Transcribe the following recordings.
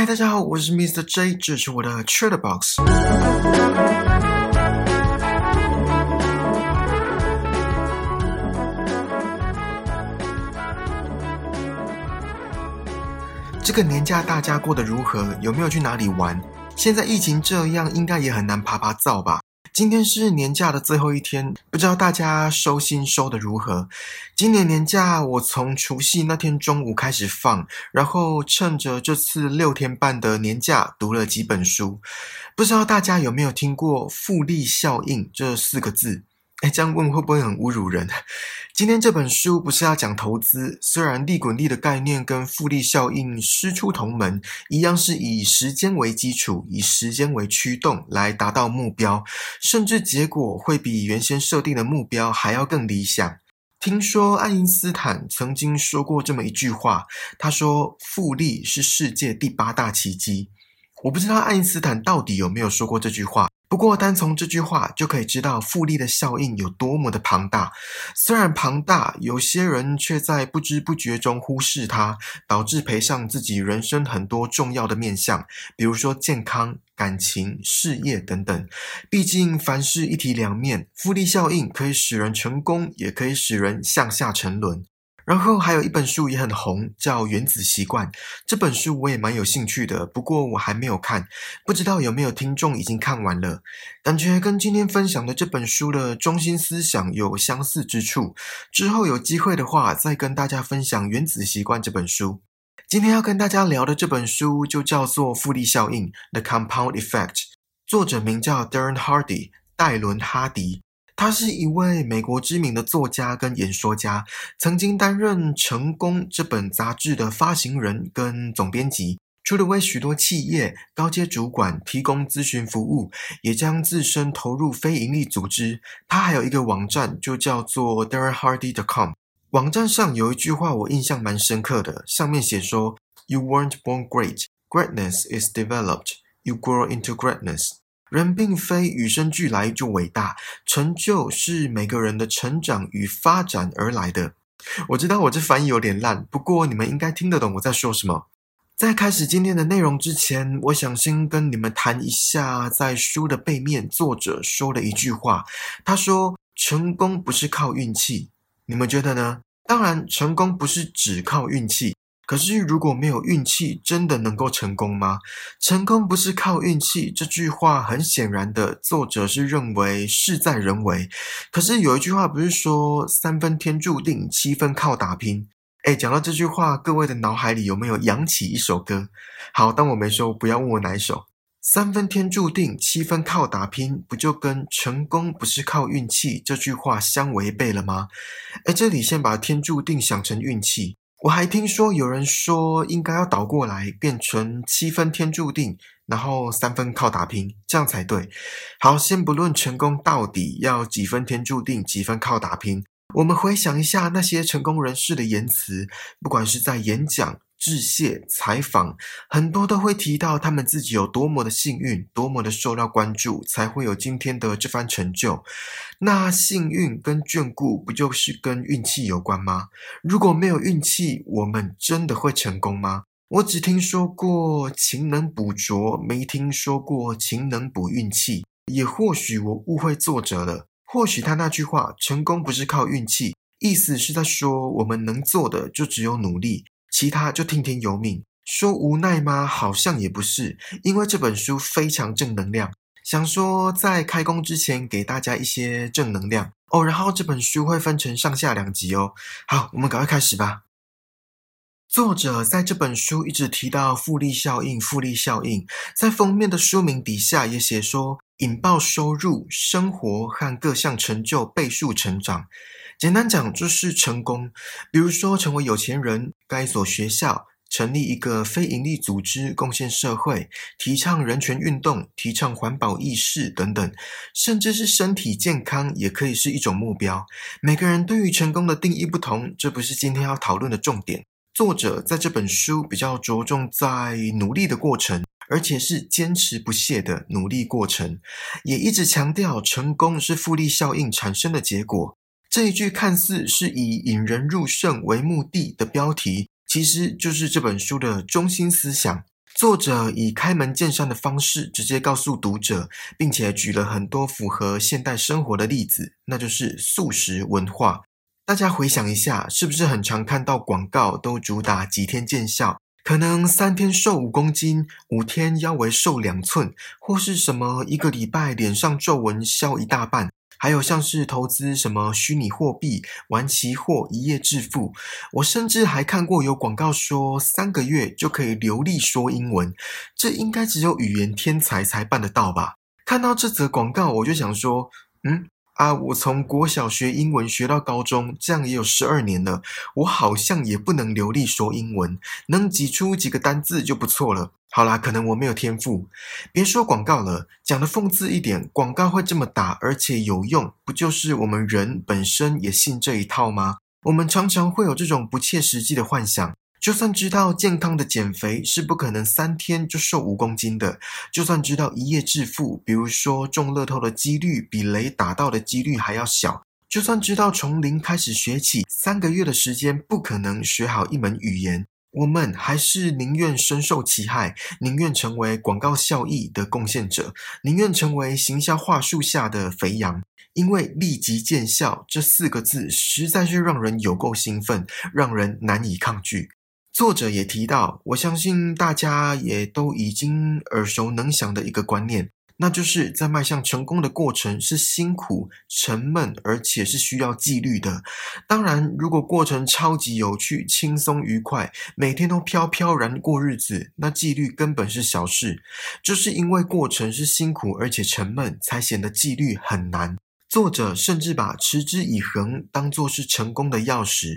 嗨，大家好，我是 Mr. J，这是我的 c h a t Box。这个年假大家过得如何？有没有去哪里玩？现在疫情这样，应该也很难爬爬灶吧？今天是年假的最后一天，不知道大家收心收的如何？今年年假我从除夕那天中午开始放，然后趁着这次六天半的年假读了几本书。不知道大家有没有听过“复利效应”这四个字？哎，这样问会不会很侮辱人？今天这本书不是要讲投资，虽然利滚利的概念跟复利效应师出同门，一样是以时间为基础，以时间为驱动来达到目标，甚至结果会比原先设定的目标还要更理想。听说爱因斯坦曾经说过这么一句话，他说：“复利是世界第八大奇迹。”我不知道爱因斯坦到底有没有说过这句话。不过，单从这句话就可以知道复利的效应有多么的庞大。虽然庞大，有些人却在不知不觉中忽视它，导致赔上自己人生很多重要的面向，比如说健康、感情、事业等等。毕竟，凡事一体两面，复利效应可以使人成功，也可以使人向下沉沦。然后还有一本书也很红，叫《原子习惯》。这本书我也蛮有兴趣的，不过我还没有看，不知道有没有听众已经看完了。感觉跟今天分享的这本书的中心思想有相似之处。之后有机会的话，再跟大家分享《原子习惯》这本书。今天要跟大家聊的这本书就叫做《复利效应》（The Compound Effect），作者名叫 Darren Hardy，戴伦·哈迪。他是一位美国知名的作家跟演说家，曾经担任《成功》这本杂志的发行人跟总编辑。除了为许多企业高阶主管提供咨询服务，也将自身投入非营利组织。他还有一个网站，就叫做 darrenhardy.com。网站上有一句话我印象蛮深刻的，上面写说：“You weren't born great. Greatness is developed. You grow into greatness.” 人并非与生俱来就伟大，成就是每个人的成长与发展而来的。我知道我这翻译有点烂，不过你们应该听得懂我在说什么。在开始今天的内容之前，我想先跟你们谈一下，在书的背面，作者说的一句话。他说：“成功不是靠运气。”你们觉得呢？当然，成功不是只靠运气。可是，如果没有运气，真的能够成功吗？成功不是靠运气，这句话很显然的，作者是认为事在人为。可是有一句话不是说三分天注定，七分靠打拼？哎，讲到这句话，各位的脑海里有没有扬起一首歌？好，当我没说，不要问我哪一首。三分天注定，七分靠打拼，不就跟成功不是靠运气这句话相违背了吗？哎，这里先把天注定想成运气。我还听说有人说，应该要倒过来，变成七分天注定，然后三分靠打拼，这样才对。好，先不论成功到底要几分天注定，几分靠打拼，我们回想一下那些成功人士的言辞，不管是在演讲。致谢、采访，很多都会提到他们自己有多么的幸运，多么的受到关注，才会有今天的这番成就。那幸运跟眷顾，不就是跟运气有关吗？如果没有运气，我们真的会成功吗？我只听说过勤能补拙，没听说过勤能补运气。也或许我误会作者了，或许他那句话“成功不是靠运气”，意思是在说我们能做的就只有努力。其他就听天由命，说无奈吗？好像也不是，因为这本书非常正能量。想说在开工之前给大家一些正能量哦。然后这本书会分成上下两集哦。好，我们赶快开始吧。作者在这本书一直提到复利效应，复利效应在封面的书名底下也写说，引爆收入、生活和各项成就倍数成长。简单讲就是成功，比如说成为有钱人，盖一所学校，成立一个非营利组织，贡献社会，提倡人权运动，提倡环保意识等等，甚至是身体健康也可以是一种目标。每个人对于成功的定义不同，这不是今天要讨论的重点。作者在这本书比较着重在努力的过程，而且是坚持不懈的努力过程，也一直强调成功是复利效应产生的结果。这一句看似是以引人入胜为目的的标题，其实就是这本书的中心思想。作者以开门见山的方式直接告诉读者，并且举了很多符合现代生活的例子，那就是素食文化。大家回想一下，是不是很常看到广告都主打几天见效？可能三天瘦五公斤，五天腰围瘦两寸，或是什么一个礼拜脸上皱纹消一大半。还有像是投资什么虚拟货币、玩期货一夜致富，我甚至还看过有广告说三个月就可以流利说英文，这应该只有语言天才才办得到吧？看到这则广告，我就想说，嗯。啊！我从国小学英文学到高中，这样也有十二年了。我好像也不能流利说英文，能挤出几个单字就不错了。好啦，可能我没有天赋。别说广告了，讲的讽刺一点，广告会这么打，而且有用，不就是我们人本身也信这一套吗？我们常常会有这种不切实际的幻想。就算知道健康的减肥是不可能三天就瘦五公斤的，就算知道一夜致富，比如说中乐透的几率比雷打到的几率还要小，就算知道从零开始学起，三个月的时间不可能学好一门语言，我们还是宁愿深受其害，宁愿成为广告效益的贡献者，宁愿成为行销话术下的肥羊，因为立即见效这四个字实在是让人有够兴奋，让人难以抗拒。作者也提到，我相信大家也都已经耳熟能详的一个观念，那就是在迈向成功的过程是辛苦、沉闷，而且是需要纪律的。当然，如果过程超级有趣、轻松愉快，每天都飘飘然过日子，那纪律根本是小事。就是因为过程是辛苦而且沉闷，才显得纪律很难。作者甚至把持之以恒当作是成功的钥匙，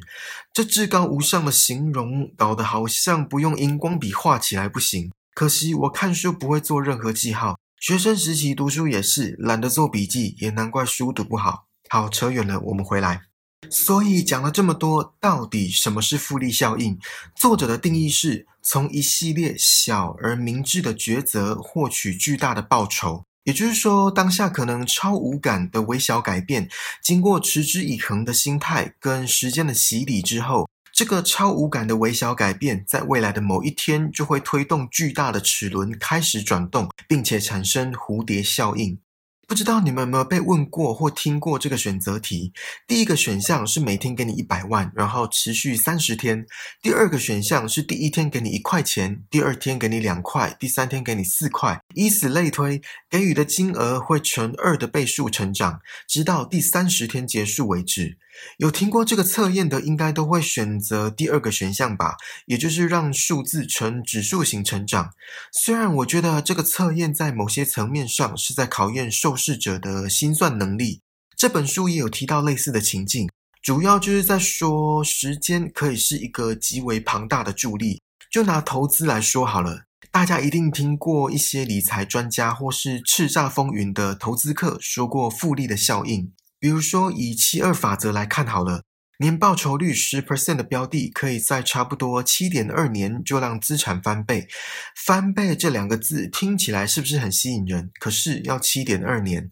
这至高无上的形容搞得好像不用荧光笔画起来不行。可惜我看书不会做任何记号，学生时期读书也是懒得做笔记，也难怪书读不好。好，扯远了，我们回来。所以讲了这么多，到底什么是复利效应？作者的定义是从一系列小而明智的抉择获取巨大的报酬。也就是说，当下可能超无感的微小改变，经过持之以恒的心态跟时间的洗礼之后，这个超无感的微小改变，在未来的某一天就会推动巨大的齿轮开始转动，并且产生蝴蝶效应。不知道你们有没有被问过或听过这个选择题？第一个选项是每天给你一百万，然后持续三十天；第二个选项是第一天给你一块钱，第二天给你两块，第三天给你四块，以此类推，给予的金额会乘二的倍数成长，直到第三十天结束为止。有听过这个测验的，应该都会选择第二个选项吧，也就是让数字呈指数型成长。虽然我觉得这个测验在某些层面上是在考验受试者的心算能力，这本书也有提到类似的情境，主要就是在说时间可以是一个极为庞大的助力。就拿投资来说好了，大家一定听过一些理财专家或是叱咤风云的投资客说过复利的效应。比如说，以七二法则来看好了，年报酬率十 percent 的标的，可以在差不多七点二年就让资产翻倍。翻倍这两个字听起来是不是很吸引人？可是要七点二年。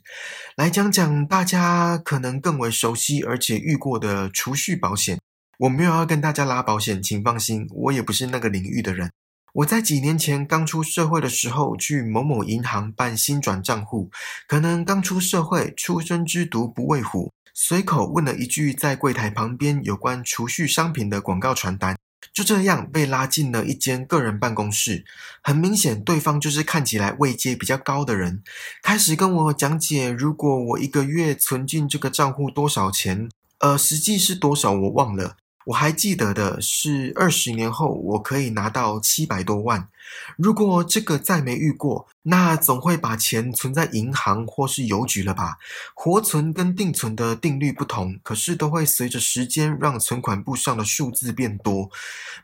来讲讲大家可能更为熟悉而且遇过的储蓄保险。我没有要跟大家拉保险，请放心，我也不是那个领域的人。我在几年前刚出社会的时候，去某某银行办新转账户，可能刚出社会，初生之犊不畏虎，随口问了一句在柜台旁边有关储蓄商品的广告传单，就这样被拉进了一间个人办公室。很明显，对方就是看起来位阶比较高的人，开始跟我讲解，如果我一个月存进这个账户多少钱，呃，实际是多少我忘了。我还记得的是，二十年后我可以拿到七百多万。如果这个再没遇过，那总会把钱存在银行或是邮局了吧？活存跟定存的定律不同，可是都会随着时间让存款簿上的数字变多。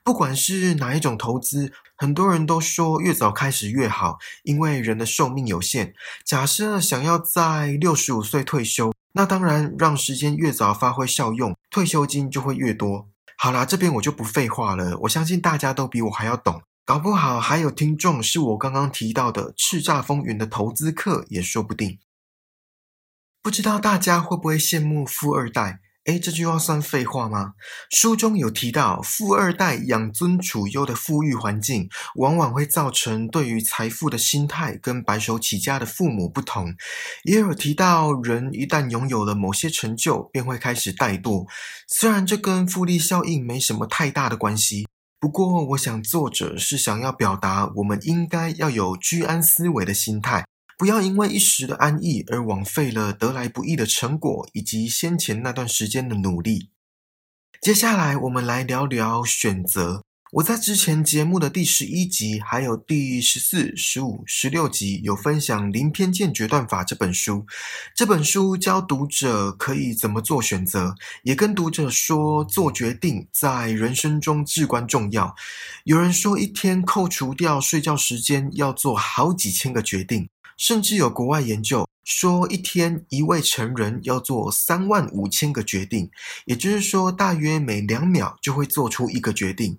不管是哪一种投资，很多人都说越早开始越好，因为人的寿命有限。假设想要在六十五岁退休。那当然，让时间越早发挥效用，退休金就会越多。好啦，这边我就不废话了。我相信大家都比我还要懂，搞不好还有听众是我刚刚提到的叱咤风云的投资客也说不定。不知道大家会不会羡慕富二代？诶，这句话算废话吗？书中有提到，富二代养尊处优的富裕环境，往往会造成对于财富的心态跟白手起家的父母不同。也有提到，人一旦拥有了某些成就，便会开始怠惰。虽然这跟复利效应没什么太大的关系，不过我想作者是想要表达，我们应该要有居安思危的心态。不要因为一时的安逸而枉费了得来不易的成果，以及先前那段时间的努力。接下来，我们来聊聊选择。我在之前节目的第十一集，还有第十四、十五、十六集有分享《零偏见决断法》这本书。这本书教读者可以怎么做选择，也跟读者说，做决定在人生中至关重要。有人说，一天扣除掉睡觉时间，要做好几千个决定。甚至有国外研究说，一天一位成人要做三万五千个决定，也就是说，大约每两秒就会做出一个决定。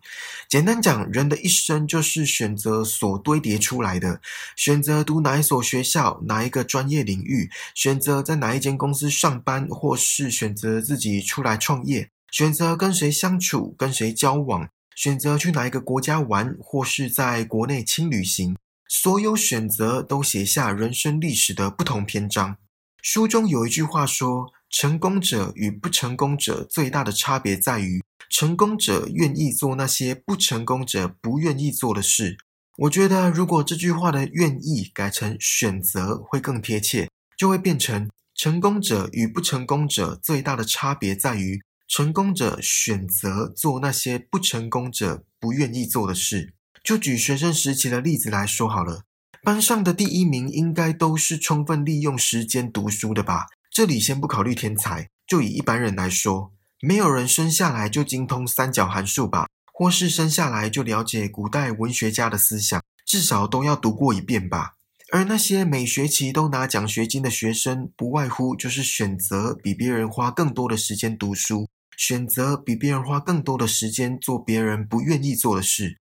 简单讲，人的一生就是选择所堆叠出来的：选择读哪一所学校、哪一个专业领域，选择在哪一间公司上班，或是选择自己出来创业，选择跟谁相处、跟谁交往，选择去哪一个国家玩，或是在国内轻旅行。所有选择都写下人生历史的不同篇章。书中有一句话说：“成功者与不成功者最大的差别在于，成功者愿意做那些不成功者不愿意做的事。”我觉得，如果这句话的“愿意”改成“选择”会更贴切，就会变成：成功者与不成功者最大的差别在于，成功者选择做那些不成功者不愿意做的事。就举学生时期的例子来说好了，班上的第一名应该都是充分利用时间读书的吧？这里先不考虑天才，就以一般人来说，没有人生下来就精通三角函数吧？或是生下来就了解古代文学家的思想，至少都要读过一遍吧？而那些每学期都拿奖学金的学生，不外乎就是选择比别人花更多的时间读书，选择比别人花更多的时间做别人不愿意做的事。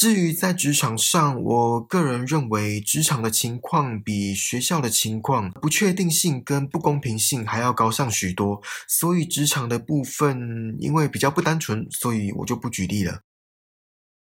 至于在职场上，我个人认为职场的情况比学校的情况不确定性跟不公平性还要高上许多，所以职场的部分因为比较不单纯，所以我就不举例了。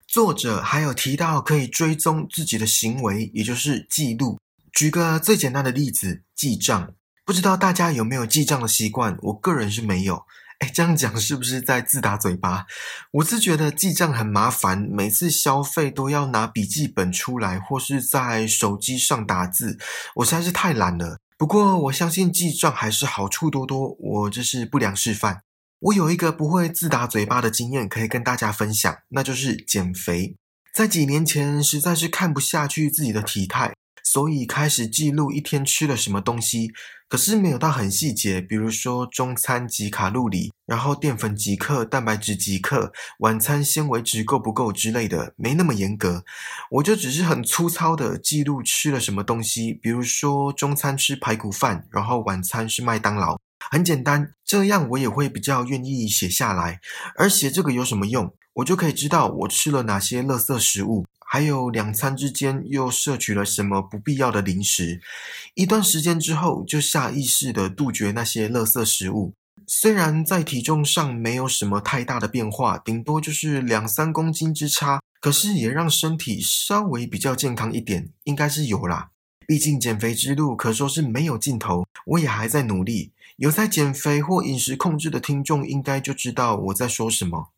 作者还有提到可以追踪自己的行为，也就是记录。举个最简单的例子，记账。不知道大家有没有记账的习惯？我个人是没有。这样讲是不是在自打嘴巴？我是觉得记账很麻烦，每次消费都要拿笔记本出来，或是在手机上打字，我实在是太懒了。不过我相信记账还是好处多多，我这是不良示范。我有一个不会自打嘴巴的经验可以跟大家分享，那就是减肥。在几年前，实在是看不下去自己的体态。所以开始记录一天吃了什么东西，可是没有到很细节，比如说中餐几卡路里，然后淀粉几克，蛋白质几克，晚餐纤维值够不够之类的，没那么严格。我就只是很粗糙的记录吃了什么东西，比如说中餐吃排骨饭，然后晚餐是麦当劳，很简单，这样我也会比较愿意写下来。而写这个有什么用？我就可以知道我吃了哪些垃圾食物。还有两餐之间又摄取了什么不必要的零食？一段时间之后，就下意识的杜绝那些垃圾食物。虽然在体重上没有什么太大的变化，顶多就是两三公斤之差，可是也让身体稍微比较健康一点，应该是有啦。毕竟减肥之路可说是没有尽头，我也还在努力。有在减肥或饮食控制的听众，应该就知道我在说什么。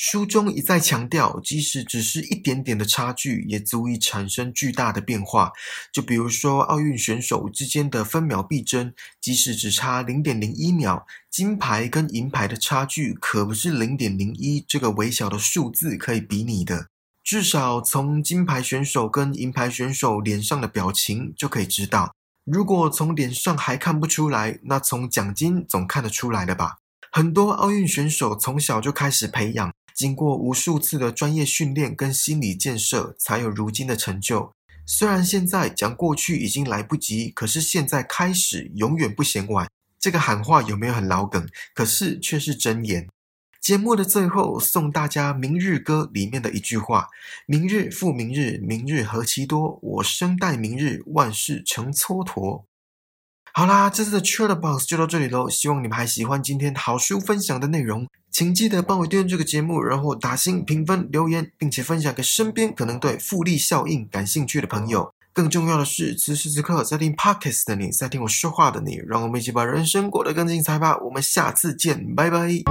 书中一再强调，即使只是一点点的差距，也足以产生巨大的变化。就比如说奥运选手之间的分秒必争，即使只差零点零一秒，金牌跟银牌的差距可不是零点零一这个微小的数字可以比拟的。至少从金牌选手跟银牌选手脸上的表情就可以知道。如果从脸上还看不出来，那从奖金总看得出来了吧？很多奥运选手从小就开始培养。经过无数次的专业训练跟心理建设，才有如今的成就。虽然现在讲过去已经来不及，可是现在开始永远不嫌晚。这个喊话有没有很老梗？可是却是真言。节目的最后送大家《明日歌》里面的一句话：“明日复明日，明日何其多，我生待明日，万事成蹉跎。”好啦，这次的 c h i l l Box 就到这里喽，希望你们还喜欢今天好书分享的内容，请记得帮我订阅这个节目，然后打星评分留言，并且分享给身边可能对复利效应感兴趣的朋友。更重要的是，此时此刻在听 Podcast 的你，在听我说话的你，让我们一起把人生过得更精彩吧！我们下次见，拜拜。